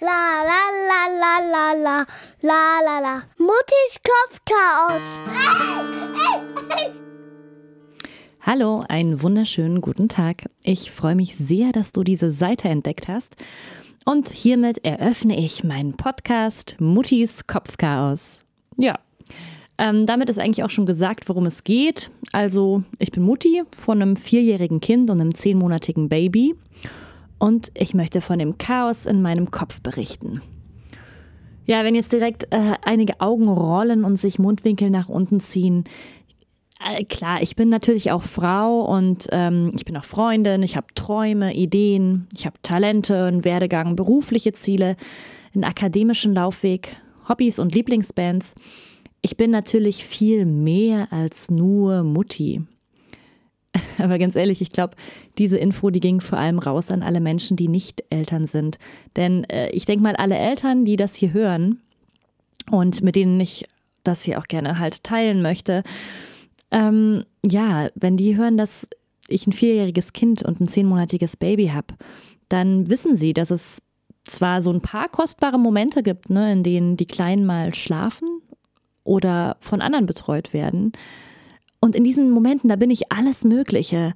La la la la la la la la la. Muttis Kopfchaos. Hallo, einen wunderschönen guten Tag. Ich freue mich sehr, dass du diese Seite entdeckt hast. Und hiermit eröffne ich meinen Podcast Muttis Kopfchaos. Ja, ähm, damit ist eigentlich auch schon gesagt, worum es geht. Also, ich bin Mutti von einem vierjährigen Kind und einem zehnmonatigen Baby und ich möchte von dem Chaos in meinem Kopf berichten. Ja, wenn jetzt direkt äh, einige Augen rollen und sich Mundwinkel nach unten ziehen, äh, klar, ich bin natürlich auch Frau und ähm, ich bin auch Freundin, ich habe Träume, Ideen, ich habe Talente, einen Werdegang, berufliche Ziele, einen akademischen Laufweg, Hobbys und Lieblingsbands. Ich bin natürlich viel mehr als nur Mutti. Aber ganz ehrlich, ich glaube, diese Info, die ging vor allem raus an alle Menschen, die nicht Eltern sind. Denn äh, ich denke mal, alle Eltern, die das hier hören und mit denen ich das hier auch gerne halt teilen möchte, ähm, ja, wenn die hören, dass ich ein vierjähriges Kind und ein zehnmonatiges Baby habe, dann wissen sie, dass es zwar so ein paar kostbare Momente gibt, ne, in denen die Kleinen mal schlafen oder von anderen betreut werden, und in diesen Momenten, da bin ich alles Mögliche.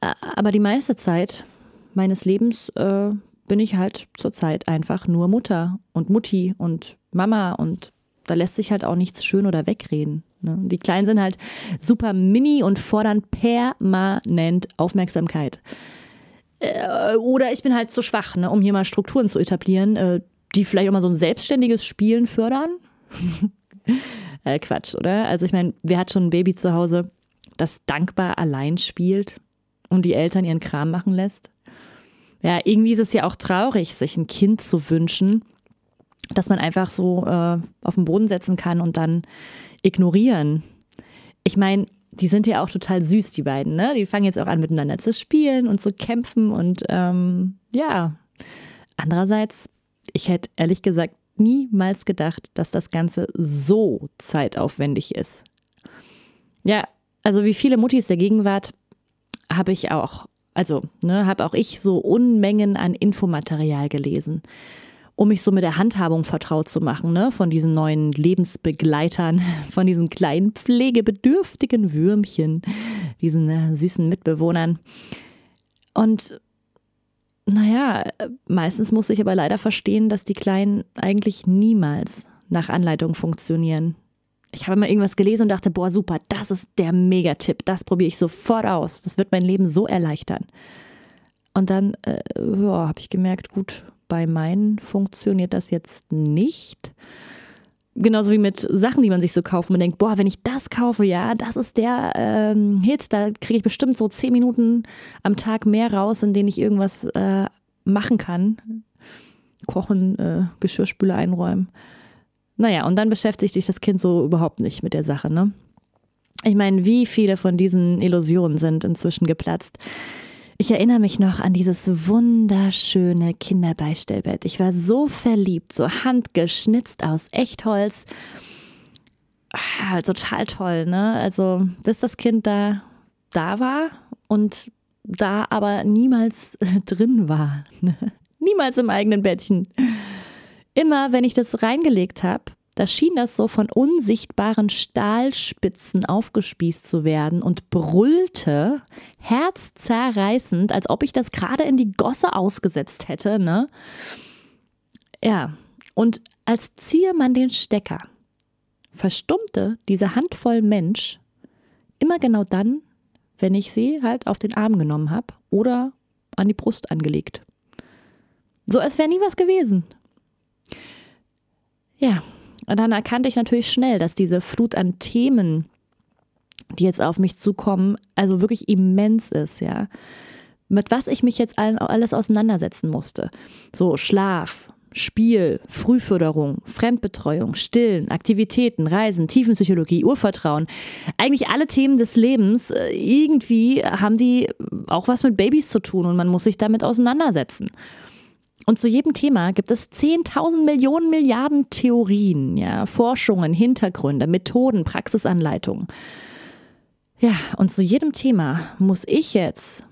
Aber die meiste Zeit meines Lebens äh, bin ich halt zurzeit einfach nur Mutter und Mutti und Mama und da lässt sich halt auch nichts schön oder wegreden. Ne? Die Kleinen sind halt super mini und fordern permanent Aufmerksamkeit. Äh, oder ich bin halt zu schwach, ne, um hier mal Strukturen zu etablieren, äh, die vielleicht auch mal so ein selbstständiges Spielen fördern. Äh, Quatsch, oder? Also ich meine, wer hat schon ein Baby zu Hause, das dankbar allein spielt und die Eltern ihren Kram machen lässt? Ja, irgendwie ist es ja auch traurig, sich ein Kind zu wünschen, dass man einfach so äh, auf den Boden setzen kann und dann ignorieren. Ich meine, die sind ja auch total süß, die beiden, ne? Die fangen jetzt auch an, miteinander zu spielen und zu kämpfen und ähm, ja. Andererseits, ich hätte ehrlich gesagt niemals gedacht, dass das Ganze so zeitaufwendig ist. Ja, also wie viele Muttis der Gegenwart habe ich auch, also ne, habe auch ich so Unmengen an Infomaterial gelesen, um mich so mit der Handhabung vertraut zu machen, ne, von diesen neuen Lebensbegleitern, von diesen kleinen pflegebedürftigen Würmchen, diesen äh, süßen Mitbewohnern. Und naja, meistens muss ich aber leider verstehen, dass die Kleinen eigentlich niemals nach Anleitung funktionieren. Ich habe mal irgendwas gelesen und dachte, boah, super, das ist der Megatipp, das probiere ich sofort aus. Das wird mein Leben so erleichtern. Und dann äh, ja, habe ich gemerkt, gut, bei meinen funktioniert das jetzt nicht. Genauso wie mit Sachen, die man sich so kauft. Man denkt, boah, wenn ich das kaufe, ja, das ist der ähm, Hit, da kriege ich bestimmt so zehn Minuten am Tag mehr raus, in denen ich irgendwas äh, machen kann. Kochen, äh, Geschirrspüle einräumen. Naja, und dann beschäftigt sich das Kind so überhaupt nicht mit der Sache, ne? Ich meine, wie viele von diesen Illusionen sind inzwischen geplatzt? Ich erinnere mich noch an dieses wunderschöne Kinderbeistellbett. Ich war so verliebt, so handgeschnitzt aus Echtholz. Ah, total toll, ne? Also, bis das Kind da, da war und da aber niemals drin war. Ne? Niemals im eigenen Bettchen. Immer, wenn ich das reingelegt habe, da schien das so von unsichtbaren Stahlspitzen aufgespießt zu werden und brüllte herzzerreißend, als ob ich das gerade in die Gosse ausgesetzt hätte, ne? Ja, und als ziehe man den Stecker, verstummte diese Handvoll Mensch immer genau dann, wenn ich sie halt auf den Arm genommen habe oder an die Brust angelegt. So als wäre nie was gewesen. Und dann erkannte ich natürlich schnell, dass diese Flut an Themen, die jetzt auf mich zukommen, also wirklich immens ist, ja. Mit was ich mich jetzt alles auseinandersetzen musste. So Schlaf, Spiel, Frühförderung, Fremdbetreuung, Stillen, Aktivitäten, Reisen, Tiefenpsychologie, Urvertrauen. Eigentlich alle Themen des Lebens, äh, irgendwie haben die auch was mit Babys zu tun und man muss sich damit auseinandersetzen. Und zu jedem Thema gibt es 10.000 Millionen Milliarden Theorien, ja, Forschungen, Hintergründe, Methoden, Praxisanleitungen. Ja, und zu jedem Thema muss ich jetzt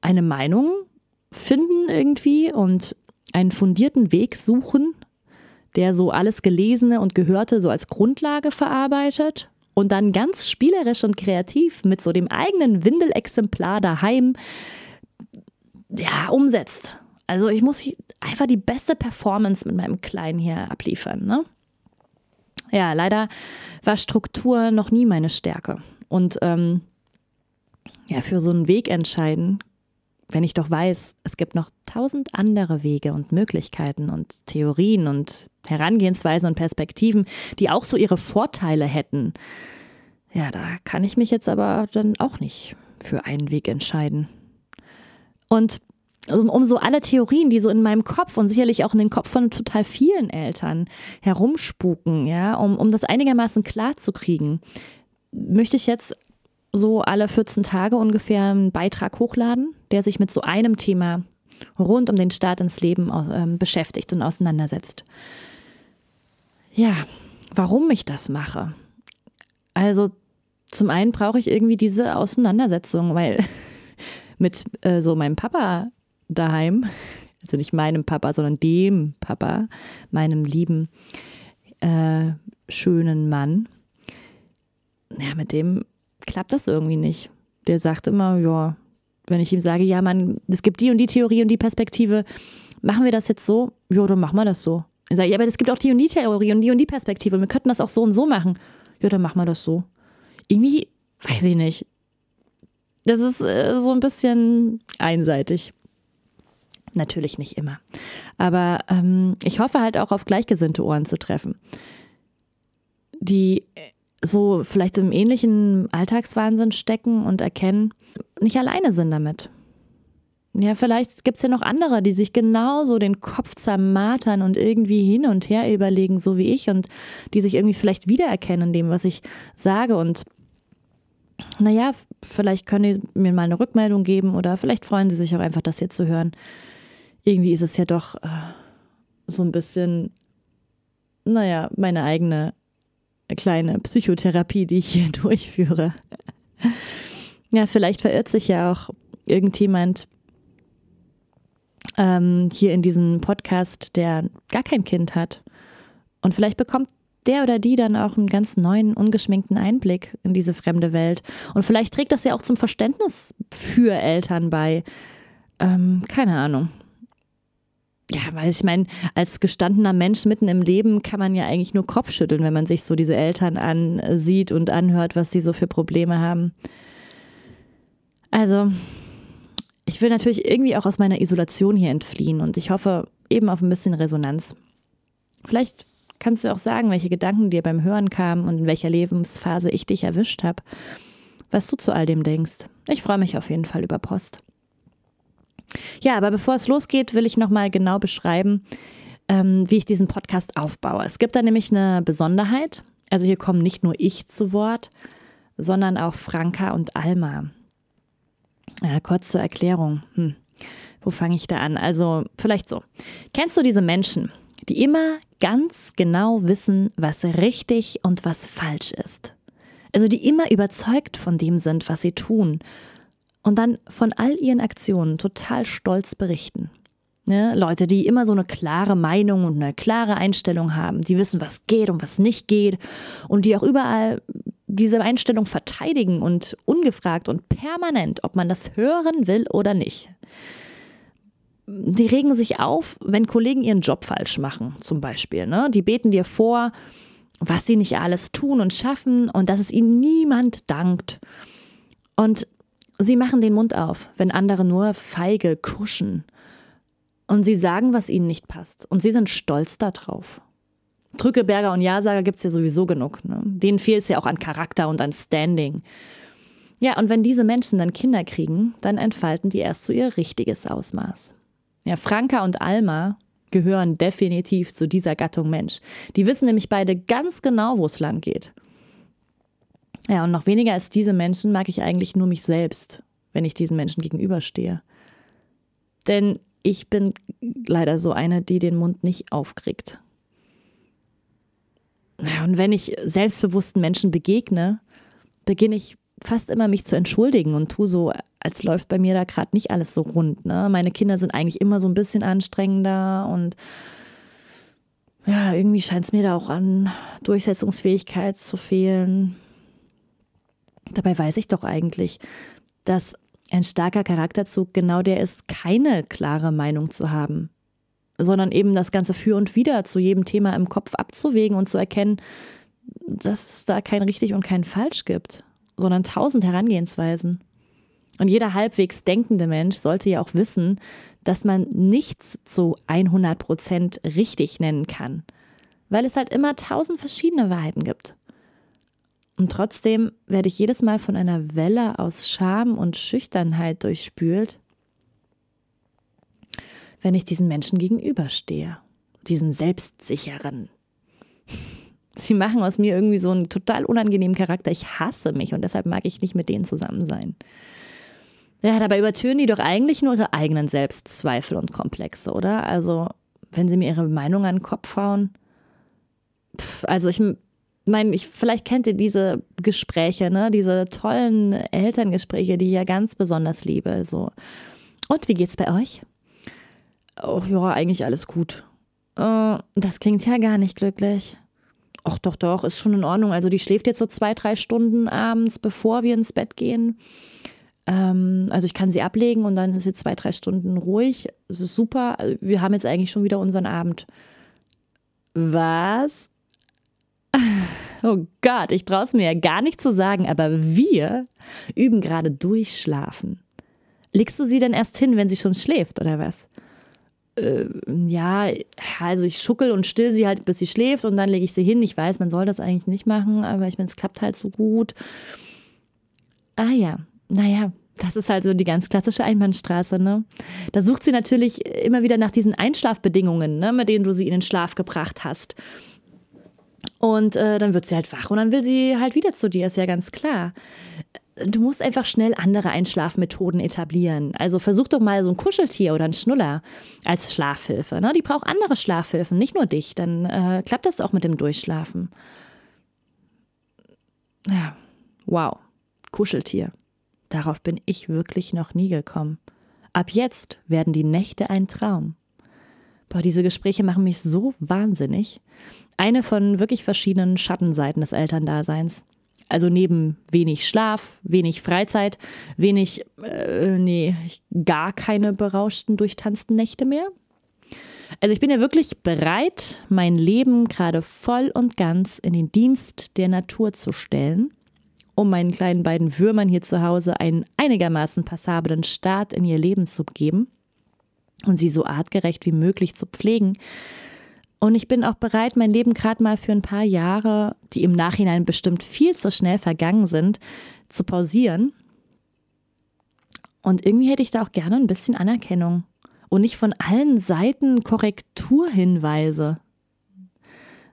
eine Meinung finden irgendwie und einen fundierten Weg suchen, der so alles Gelesene und Gehörte so als Grundlage verarbeitet und dann ganz spielerisch und kreativ mit so dem eigenen Windelexemplar daheim ja, umsetzt. Also ich muss einfach die beste Performance mit meinem Kleinen hier abliefern. Ne? Ja, leider war Struktur noch nie meine Stärke. Und ähm, ja, für so einen Weg entscheiden, wenn ich doch weiß, es gibt noch tausend andere Wege und Möglichkeiten und Theorien und Herangehensweisen und Perspektiven, die auch so ihre Vorteile hätten. Ja, da kann ich mich jetzt aber dann auch nicht für einen Weg entscheiden. Und um, um so alle Theorien, die so in meinem Kopf und sicherlich auch in den Kopf von total vielen Eltern herumspuken, ja, um, um das einigermaßen klar zu kriegen, möchte ich jetzt so alle 14 Tage ungefähr einen Beitrag hochladen, der sich mit so einem Thema rund um den Start ins Leben äh, beschäftigt und auseinandersetzt. Ja, warum ich das mache. Also zum einen brauche ich irgendwie diese Auseinandersetzung, weil mit äh, so meinem Papa daheim, also nicht meinem Papa, sondern dem Papa, meinem lieben, äh, schönen Mann, ja, mit dem klappt das irgendwie nicht. Der sagt immer, ja, wenn ich ihm sage, ja, man, es gibt die und die Theorie und die Perspektive, machen wir das jetzt so? Ja, dann machen wir das so. Ich sage, ja, aber es gibt auch die und die Theorie und die und die Perspektive und wir könnten das auch so und so machen. Ja, dann machen wir das so. Irgendwie, weiß ich nicht. Das ist äh, so ein bisschen einseitig. Natürlich nicht immer. Aber ähm, ich hoffe halt auch auf gleichgesinnte Ohren zu treffen, die so vielleicht im ähnlichen Alltagswahnsinn stecken und erkennen, nicht alleine sind damit. Ja, vielleicht gibt es ja noch andere, die sich genauso den Kopf zermartern und irgendwie hin und her überlegen, so wie ich, und die sich irgendwie vielleicht wiedererkennen in dem, was ich sage. Und naja, vielleicht können die mir mal eine Rückmeldung geben oder vielleicht freuen sie sich auch einfach, das hier zu hören. Irgendwie ist es ja doch äh, so ein bisschen, naja, meine eigene kleine Psychotherapie, die ich hier durchführe. Ja, vielleicht verirrt sich ja auch irgendjemand ähm, hier in diesem Podcast, der gar kein Kind hat. Und vielleicht bekommt der oder die dann auch einen ganz neuen, ungeschminkten Einblick in diese fremde Welt. Und vielleicht trägt das ja auch zum Verständnis für Eltern bei. Ähm, keine Ahnung. Ja, weil ich meine, als gestandener Mensch mitten im Leben kann man ja eigentlich nur Kopfschütteln, wenn man sich so diese Eltern ansieht und anhört, was sie so für Probleme haben. Also, ich will natürlich irgendwie auch aus meiner Isolation hier entfliehen und ich hoffe eben auf ein bisschen Resonanz. Vielleicht kannst du auch sagen, welche Gedanken dir beim Hören kamen und in welcher Lebensphase ich dich erwischt habe, was du zu all dem denkst. Ich freue mich auf jeden Fall über Post. Ja, aber bevor es losgeht, will ich nochmal genau beschreiben, ähm, wie ich diesen Podcast aufbaue. Es gibt da nämlich eine Besonderheit. Also hier kommen nicht nur ich zu Wort, sondern auch Franka und Alma. Ja, kurz zur Erklärung. Hm. Wo fange ich da an? Also vielleicht so. Kennst du diese Menschen, die immer ganz genau wissen, was richtig und was falsch ist? Also die immer überzeugt von dem sind, was sie tun und dann von all ihren Aktionen total stolz berichten. Ne? Leute, die immer so eine klare Meinung und eine klare Einstellung haben, die wissen, was geht und was nicht geht und die auch überall diese Einstellung verteidigen und ungefragt und permanent, ob man das hören will oder nicht. Die regen sich auf, wenn Kollegen ihren Job falsch machen, zum Beispiel. Ne? Die beten dir vor, was sie nicht alles tun und schaffen und dass es ihnen niemand dankt. Und Sie machen den Mund auf, wenn andere nur feige kuschen. Und sie sagen, was ihnen nicht passt. Und sie sind stolz darauf. Drückeberger und Ja-Sager gibt es ja sowieso genug. Ne? Denen fehlt es ja auch an Charakter und an Standing. Ja, und wenn diese Menschen dann Kinder kriegen, dann entfalten die erst so ihr richtiges Ausmaß. Ja, Franka und Alma gehören definitiv zu dieser Gattung Mensch. Die wissen nämlich beide ganz genau, wo es lang geht. Ja, und noch weniger als diese Menschen mag ich eigentlich nur mich selbst, wenn ich diesen Menschen gegenüberstehe. Denn ich bin leider so eine, die den Mund nicht aufkriegt. Und wenn ich selbstbewussten Menschen begegne, beginne ich fast immer mich zu entschuldigen und tue so, als läuft bei mir da gerade nicht alles so rund. Ne? Meine Kinder sind eigentlich immer so ein bisschen anstrengender und ja, irgendwie scheint es mir da auch an Durchsetzungsfähigkeit zu fehlen. Dabei weiß ich doch eigentlich, dass ein starker Charakterzug genau der ist, keine klare Meinung zu haben, sondern eben das Ganze für und wieder zu jedem Thema im Kopf abzuwägen und zu erkennen, dass es da kein richtig und kein falsch gibt, sondern tausend Herangehensweisen. Und jeder halbwegs denkende Mensch sollte ja auch wissen, dass man nichts zu 100 Prozent richtig nennen kann, weil es halt immer tausend verschiedene Wahrheiten gibt. Und trotzdem werde ich jedes Mal von einer Welle aus Scham und Schüchternheit durchspült, wenn ich diesen Menschen gegenüberstehe, diesen selbstsicheren. Sie machen aus mir irgendwie so einen total unangenehmen Charakter. Ich hasse mich und deshalb mag ich nicht mit denen zusammen sein. Ja, dabei übertönen die doch eigentlich nur ihre eigenen Selbstzweifel und Komplexe, oder? Also, wenn sie mir ihre Meinung an den Kopf hauen. Pff, also, ich meine, ich, vielleicht kennt ihr diese Gespräche, ne? Diese tollen Elterngespräche, die ich ja ganz besonders liebe. So. Und wie geht's bei euch? Oh, ja, eigentlich alles gut. Uh, das klingt ja gar nicht glücklich. Ach doch, doch, ist schon in Ordnung. Also die schläft jetzt so zwei, drei Stunden abends, bevor wir ins Bett gehen. Ähm, also ich kann sie ablegen und dann ist sie zwei, drei Stunden ruhig. Es ist super. Wir haben jetzt eigentlich schon wieder unseren Abend. Was? Oh Gott, ich traue es mir ja gar nicht zu sagen, aber wir üben gerade Durchschlafen. Legst du sie denn erst hin, wenn sie schon schläft, oder was? Äh, ja, also ich schuckel und still sie halt, bis sie schläft und dann lege ich sie hin. Ich weiß, man soll das eigentlich nicht machen, aber ich meine, es klappt halt so gut. Ah ja, naja, das ist halt so die ganz klassische Einbahnstraße, ne? Da sucht sie natürlich immer wieder nach diesen Einschlafbedingungen, ne, mit denen du sie in den Schlaf gebracht hast. Und äh, dann wird sie halt wach und dann will sie halt wieder zu dir, ist ja ganz klar. Du musst einfach schnell andere Einschlafmethoden etablieren. Also versuch doch mal so ein Kuscheltier oder ein Schnuller als Schlafhilfe. Ne? Die braucht andere Schlafhilfen, nicht nur dich. Dann äh, klappt das auch mit dem Durchschlafen. Ja, wow. Kuscheltier. Darauf bin ich wirklich noch nie gekommen. Ab jetzt werden die Nächte ein Traum. Boah, diese Gespräche machen mich so wahnsinnig. Eine von wirklich verschiedenen Schattenseiten des Elterndaseins. Also neben wenig Schlaf, wenig Freizeit, wenig, äh, nee, gar keine berauschten, durchtanzten Nächte mehr. Also ich bin ja wirklich bereit, mein Leben gerade voll und ganz in den Dienst der Natur zu stellen um meinen kleinen beiden Würmern hier zu Hause einen einigermaßen passablen Start in ihr Leben zu geben und sie so artgerecht wie möglich zu pflegen. Und ich bin auch bereit, mein Leben gerade mal für ein paar Jahre, die im Nachhinein bestimmt viel zu schnell vergangen sind, zu pausieren. Und irgendwie hätte ich da auch gerne ein bisschen Anerkennung und nicht von allen Seiten Korrekturhinweise.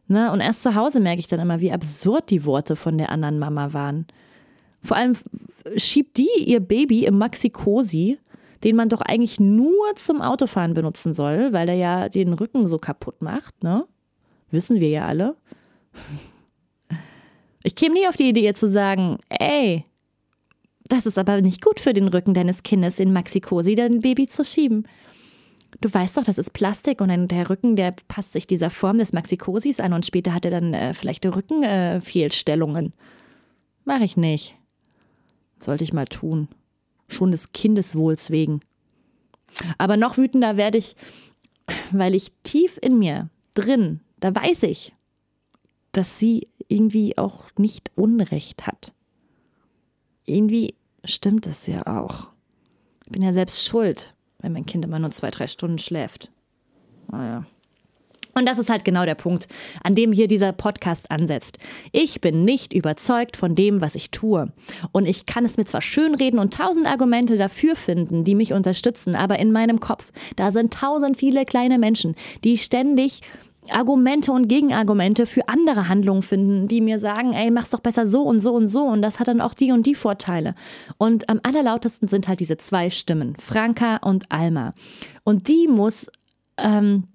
Ne? Und erst zu Hause merke ich dann immer, wie absurd die Worte von der anderen Mama waren. Vor allem schiebt die ihr Baby im Maxi-Cosi, den man doch eigentlich nur zum Autofahren benutzen soll, weil er ja den Rücken so kaputt macht, ne? Wissen wir ja alle. Ich käme nie auf die Idee, zu sagen, ey, das ist aber nicht gut für den Rücken deines Kindes, in Maxi-Cosi dein Baby zu schieben. Du weißt doch, das ist Plastik und der Rücken, der passt sich dieser Form des Maxikosis an und später hat er dann äh, vielleicht Rückenfehlstellungen. Äh, Mach ich nicht. Sollte ich mal tun. Schon des Kindeswohls wegen. Aber noch wütender werde ich, weil ich tief in mir drin, da weiß ich, dass sie irgendwie auch nicht Unrecht hat. Irgendwie stimmt es ja auch. Ich bin ja selbst schuld wenn mein Kind immer nur zwei, drei Stunden schläft. Naja. Und das ist halt genau der Punkt, an dem hier dieser Podcast ansetzt. Ich bin nicht überzeugt von dem, was ich tue. Und ich kann es mir zwar schönreden und tausend Argumente dafür finden, die mich unterstützen, aber in meinem Kopf, da sind tausend viele kleine Menschen, die ständig Argumente und Gegenargumente für andere Handlungen finden, die mir sagen, ey, mach's doch besser so und so und so und das hat dann auch die und die Vorteile. Und am allerlautesten sind halt diese zwei Stimmen, Franka und Alma. Und die muss, ähm,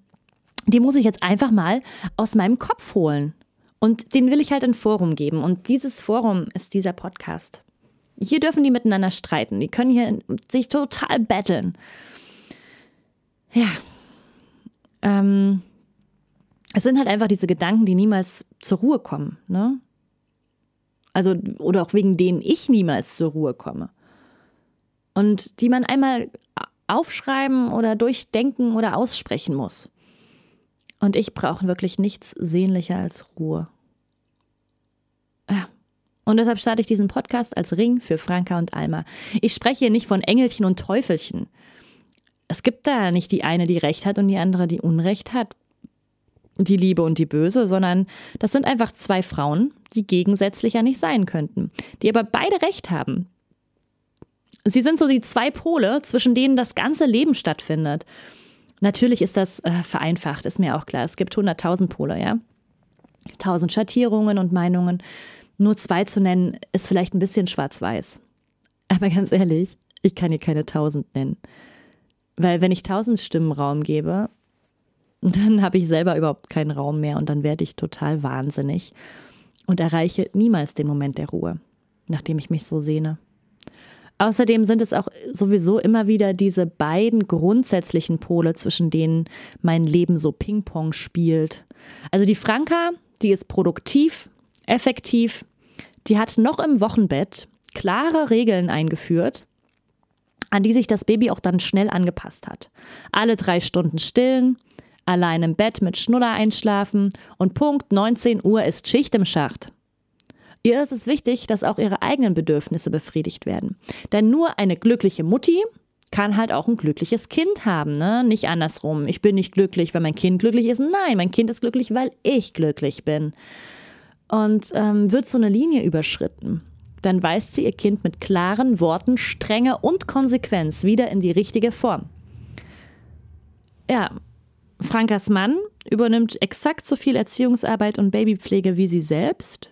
die muss ich jetzt einfach mal aus meinem Kopf holen. Und den will ich halt ein Forum geben. Und dieses Forum ist dieser Podcast. Hier dürfen die miteinander streiten. Die können hier sich total battlen. Ja. Ähm, es sind halt einfach diese Gedanken, die niemals zur Ruhe kommen. Ne? Also, oder auch wegen denen ich niemals zur Ruhe komme. Und die man einmal aufschreiben oder durchdenken oder aussprechen muss. Und ich brauche wirklich nichts sehnlicher als Ruhe. Ja. Und deshalb starte ich diesen Podcast als Ring für Franka und Alma. Ich spreche hier nicht von Engelchen und Teufelchen. Es gibt da nicht die eine, die Recht hat und die andere, die Unrecht hat. Die Liebe und die Böse, sondern das sind einfach zwei Frauen, die gegensätzlicher nicht sein könnten, die aber beide Recht haben. Sie sind so die zwei Pole, zwischen denen das ganze Leben stattfindet. Natürlich ist das äh, vereinfacht, ist mir auch klar. Es gibt 100.000 Pole, ja. 1000 Schattierungen und Meinungen. Nur zwei zu nennen, ist vielleicht ein bisschen schwarz-weiß. Aber ganz ehrlich, ich kann hier keine 1000 nennen. Weil wenn ich 1000 Stimmen Raum gebe, dann habe ich selber überhaupt keinen Raum mehr und dann werde ich total wahnsinnig und erreiche niemals den Moment der Ruhe, nachdem ich mich so sehne. Außerdem sind es auch sowieso immer wieder diese beiden grundsätzlichen Pole, zwischen denen mein Leben so Ping-Pong spielt. Also die Franka, die ist produktiv, effektiv, die hat noch im Wochenbett klare Regeln eingeführt, an die sich das Baby auch dann schnell angepasst hat. Alle drei Stunden stillen, allein im Bett mit Schnuller einschlafen und Punkt 19 Uhr ist Schicht im Schacht. Ihr ist es wichtig, dass auch ihre eigenen Bedürfnisse befriedigt werden. Denn nur eine glückliche Mutti kann halt auch ein glückliches Kind haben, ne? Nicht andersrum. Ich bin nicht glücklich, weil mein Kind glücklich ist. Nein, mein Kind ist glücklich, weil ich glücklich bin. Und ähm, wird so eine Linie überschritten, dann weist sie ihr Kind mit klaren Worten, Strenge und Konsequenz wieder in die richtige Form. Ja, Frankas Mann übernimmt exakt so viel Erziehungsarbeit und Babypflege wie sie selbst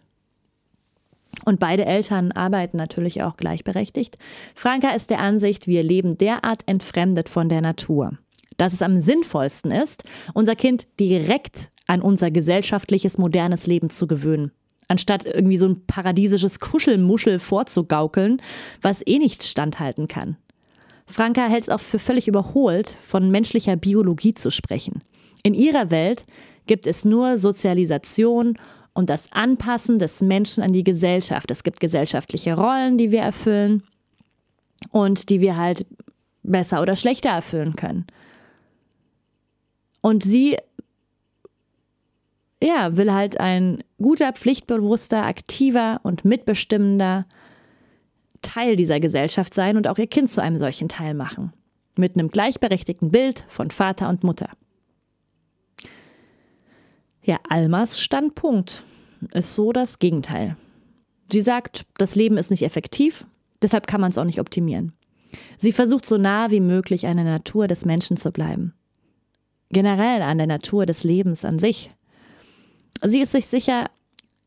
und beide Eltern arbeiten natürlich auch gleichberechtigt. Franka ist der Ansicht, wir leben derart entfremdet von der Natur, dass es am sinnvollsten ist, unser Kind direkt an unser gesellschaftliches, modernes Leben zu gewöhnen. Anstatt irgendwie so ein paradiesisches Kuschelmuschel vorzugaukeln, was eh nicht standhalten kann. Franka hält es auch für völlig überholt, von menschlicher Biologie zu sprechen. In ihrer Welt gibt es nur Sozialisation und das Anpassen des Menschen an die Gesellschaft. Es gibt gesellschaftliche Rollen, die wir erfüllen und die wir halt besser oder schlechter erfüllen können. Und sie ja, will halt ein guter, pflichtbewusster, aktiver und mitbestimmender Teil dieser Gesellschaft sein und auch ihr Kind zu einem solchen Teil machen. Mit einem gleichberechtigten Bild von Vater und Mutter. Ja, Almas Standpunkt ist so das Gegenteil. Sie sagt, das Leben ist nicht effektiv, deshalb kann man es auch nicht optimieren. Sie versucht so nah wie möglich an der Natur des Menschen zu bleiben. Generell an der Natur des Lebens an sich. Sie ist sich sicher,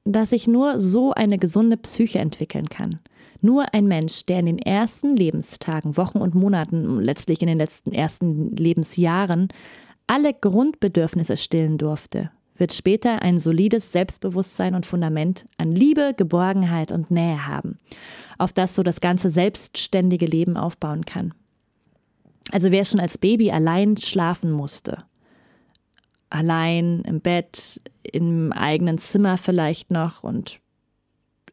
dass sich nur so eine gesunde Psyche entwickeln kann. Nur ein Mensch, der in den ersten Lebenstagen, Wochen und Monaten, letztlich in den letzten ersten Lebensjahren alle Grundbedürfnisse stillen durfte, wird später ein solides Selbstbewusstsein und Fundament an Liebe, Geborgenheit und Nähe haben, auf das so das ganze selbstständige Leben aufbauen kann. Also wer schon als Baby allein schlafen musste, allein im Bett, im eigenen Zimmer vielleicht noch und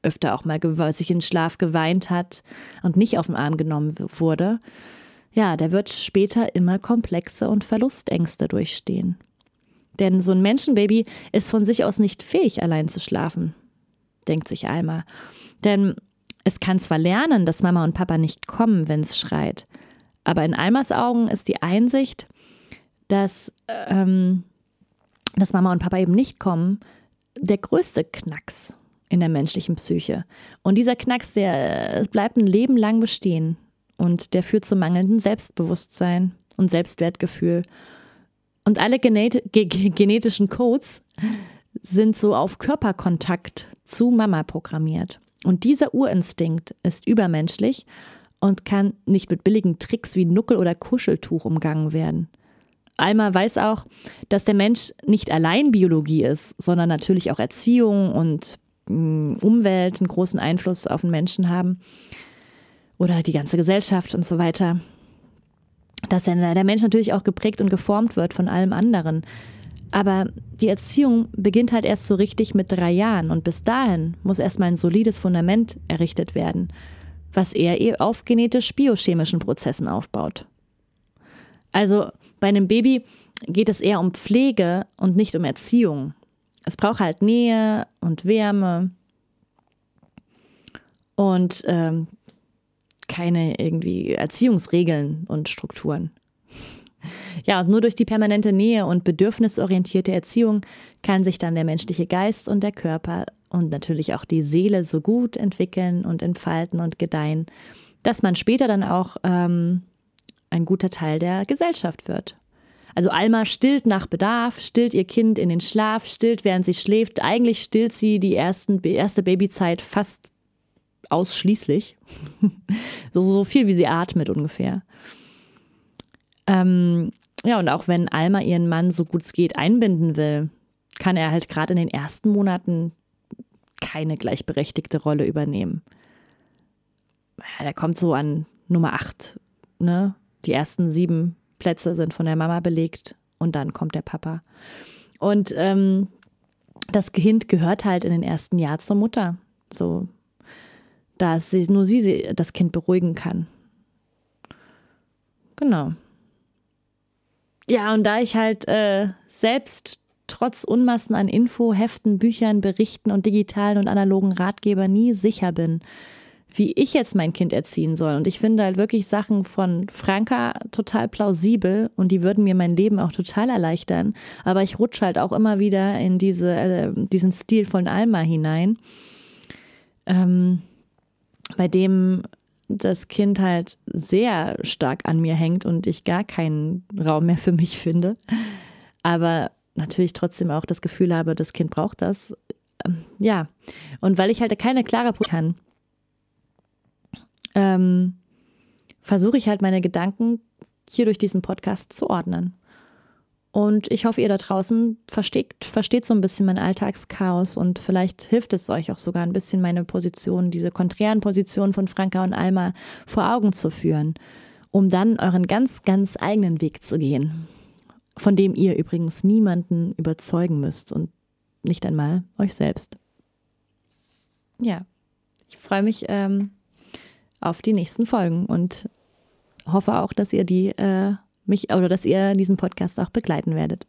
öfter auch mal sich in Schlaf geweint hat und nicht auf den Arm genommen wurde, ja, der wird später immer komplexe und Verlustängste durchstehen. Denn so ein Menschenbaby ist von sich aus nicht fähig, allein zu schlafen, denkt sich Alma. Denn es kann zwar lernen, dass Mama und Papa nicht kommen, wenn es schreit, aber in Almas Augen ist die Einsicht, dass, ähm, dass Mama und Papa eben nicht kommen, der größte Knacks in der menschlichen Psyche. Und dieser Knacks, der bleibt ein Leben lang bestehen und der führt zu mangelndem Selbstbewusstsein und Selbstwertgefühl und alle genet genetischen Codes sind so auf Körperkontakt zu Mama programmiert. Und dieser Urinstinkt ist übermenschlich und kann nicht mit billigen Tricks wie Nuckel oder Kuscheltuch umgangen werden. Alma weiß auch, dass der Mensch nicht allein Biologie ist, sondern natürlich auch Erziehung und mm, Umwelt einen großen Einfluss auf den Menschen haben. oder die ganze Gesellschaft und so weiter. Dass der Mensch natürlich auch geprägt und geformt wird von allem anderen. Aber die Erziehung beginnt halt erst so richtig mit drei Jahren und bis dahin muss erstmal ein solides Fundament errichtet werden, was eher eh auf genetisch-biochemischen Prozessen aufbaut. Also bei einem Baby geht es eher um Pflege und nicht um Erziehung. Es braucht halt Nähe und Wärme und ähm, keine irgendwie Erziehungsregeln und Strukturen. Ja, und nur durch die permanente Nähe und bedürfnisorientierte Erziehung kann sich dann der menschliche Geist und der Körper und natürlich auch die Seele so gut entwickeln und entfalten und gedeihen, dass man später dann auch ähm, ein guter Teil der Gesellschaft wird. Also Alma stillt nach Bedarf, stillt ihr Kind in den Schlaf, stillt während sie schläft. Eigentlich stillt sie die ersten, erste Babyzeit fast ausschließlich. so, so viel wie sie atmet ungefähr. Ähm, ja, und auch wenn Alma ihren Mann so gut es geht einbinden will, kann er halt gerade in den ersten Monaten keine gleichberechtigte Rolle übernehmen. Ja, der kommt so an Nummer 8. Ne? Die ersten sieben Plätze sind von der Mama belegt und dann kommt der Papa. Und ähm, das Kind gehört halt in den ersten Jahren zur Mutter. So, dass sie, nur sie das Kind beruhigen kann. Genau. Ja, und da ich halt äh, selbst trotz Unmassen an Info, Heften, Büchern, Berichten und digitalen und analogen Ratgeber nie sicher bin, wie ich jetzt mein Kind erziehen soll. Und ich finde halt wirklich Sachen von Franka total plausibel und die würden mir mein Leben auch total erleichtern. Aber ich rutsche halt auch immer wieder in diese, äh, diesen Stil von Alma hinein, ähm, bei dem das Kind halt sehr stark an mir hängt und ich gar keinen Raum mehr für mich finde. Aber natürlich trotzdem auch das Gefühl habe, das Kind braucht das. Ähm, ja, und weil ich halt keine klare kann, ähm, versuche ich halt meine Gedanken hier durch diesen Podcast zu ordnen. Und ich hoffe, ihr da draußen versteht, versteht so ein bisschen mein Alltagschaos und vielleicht hilft es euch auch sogar ein bisschen meine Position, diese konträren Positionen von Franka und Alma vor Augen zu führen, um dann euren ganz, ganz eigenen Weg zu gehen, von dem ihr übrigens niemanden überzeugen müsst und nicht einmal euch selbst. Ja, ich freue mich ähm, auf die nächsten Folgen und hoffe auch, dass ihr die äh, mich oder dass ihr diesen Podcast auch begleiten werdet.